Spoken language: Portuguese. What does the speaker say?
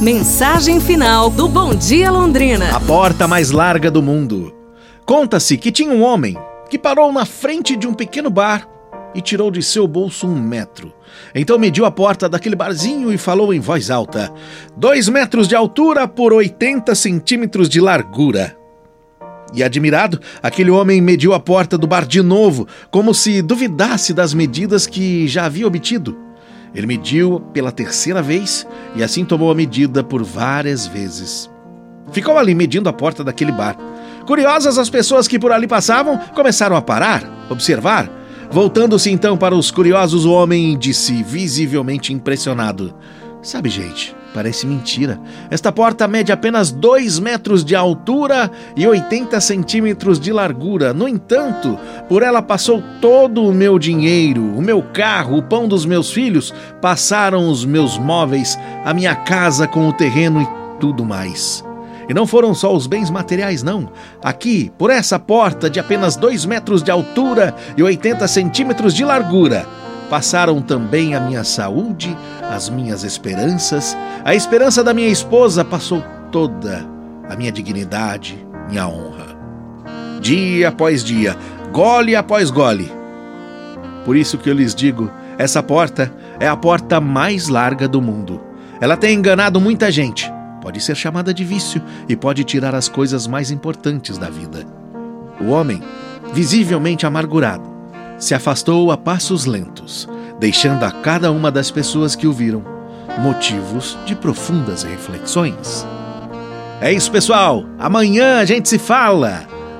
Mensagem final do Bom Dia Londrina. A porta mais larga do mundo. Conta-se que tinha um homem que parou na frente de um pequeno bar e tirou de seu bolso um metro. Então mediu a porta daquele barzinho e falou em voz alta: dois metros de altura por 80 centímetros de largura. E admirado, aquele homem mediu a porta do bar de novo, como se duvidasse das medidas que já havia obtido. Ele mediu pela terceira vez e assim tomou a medida por várias vezes. Ficou ali medindo a porta daquele bar. Curiosas, as pessoas que por ali passavam começaram a parar, observar. Voltando-se então para os curiosos, o homem disse, visivelmente impressionado: Sabe, gente, parece mentira. Esta porta mede apenas 2 metros de altura e 80 centímetros de largura. No entanto, por ela passou todo o meu dinheiro, o meu carro, o pão dos meus filhos, passaram os meus móveis, a minha casa com o terreno e tudo mais. E não foram só os bens materiais, não. Aqui, por essa porta de apenas 2 metros de altura e 80 centímetros de largura, passaram também a minha saúde, as minhas esperanças, a esperança da minha esposa passou toda, a minha dignidade, minha honra. Dia após dia, gole após gole. Por isso que eu lhes digo, essa porta é a porta mais larga do mundo. Ela tem enganado muita gente pode ser chamada de vício e pode tirar as coisas mais importantes da vida. O homem, visivelmente amargurado, se afastou a passos lentos, deixando a cada uma das pessoas que o viram motivos de profundas reflexões. É isso, pessoal. Amanhã a gente se fala.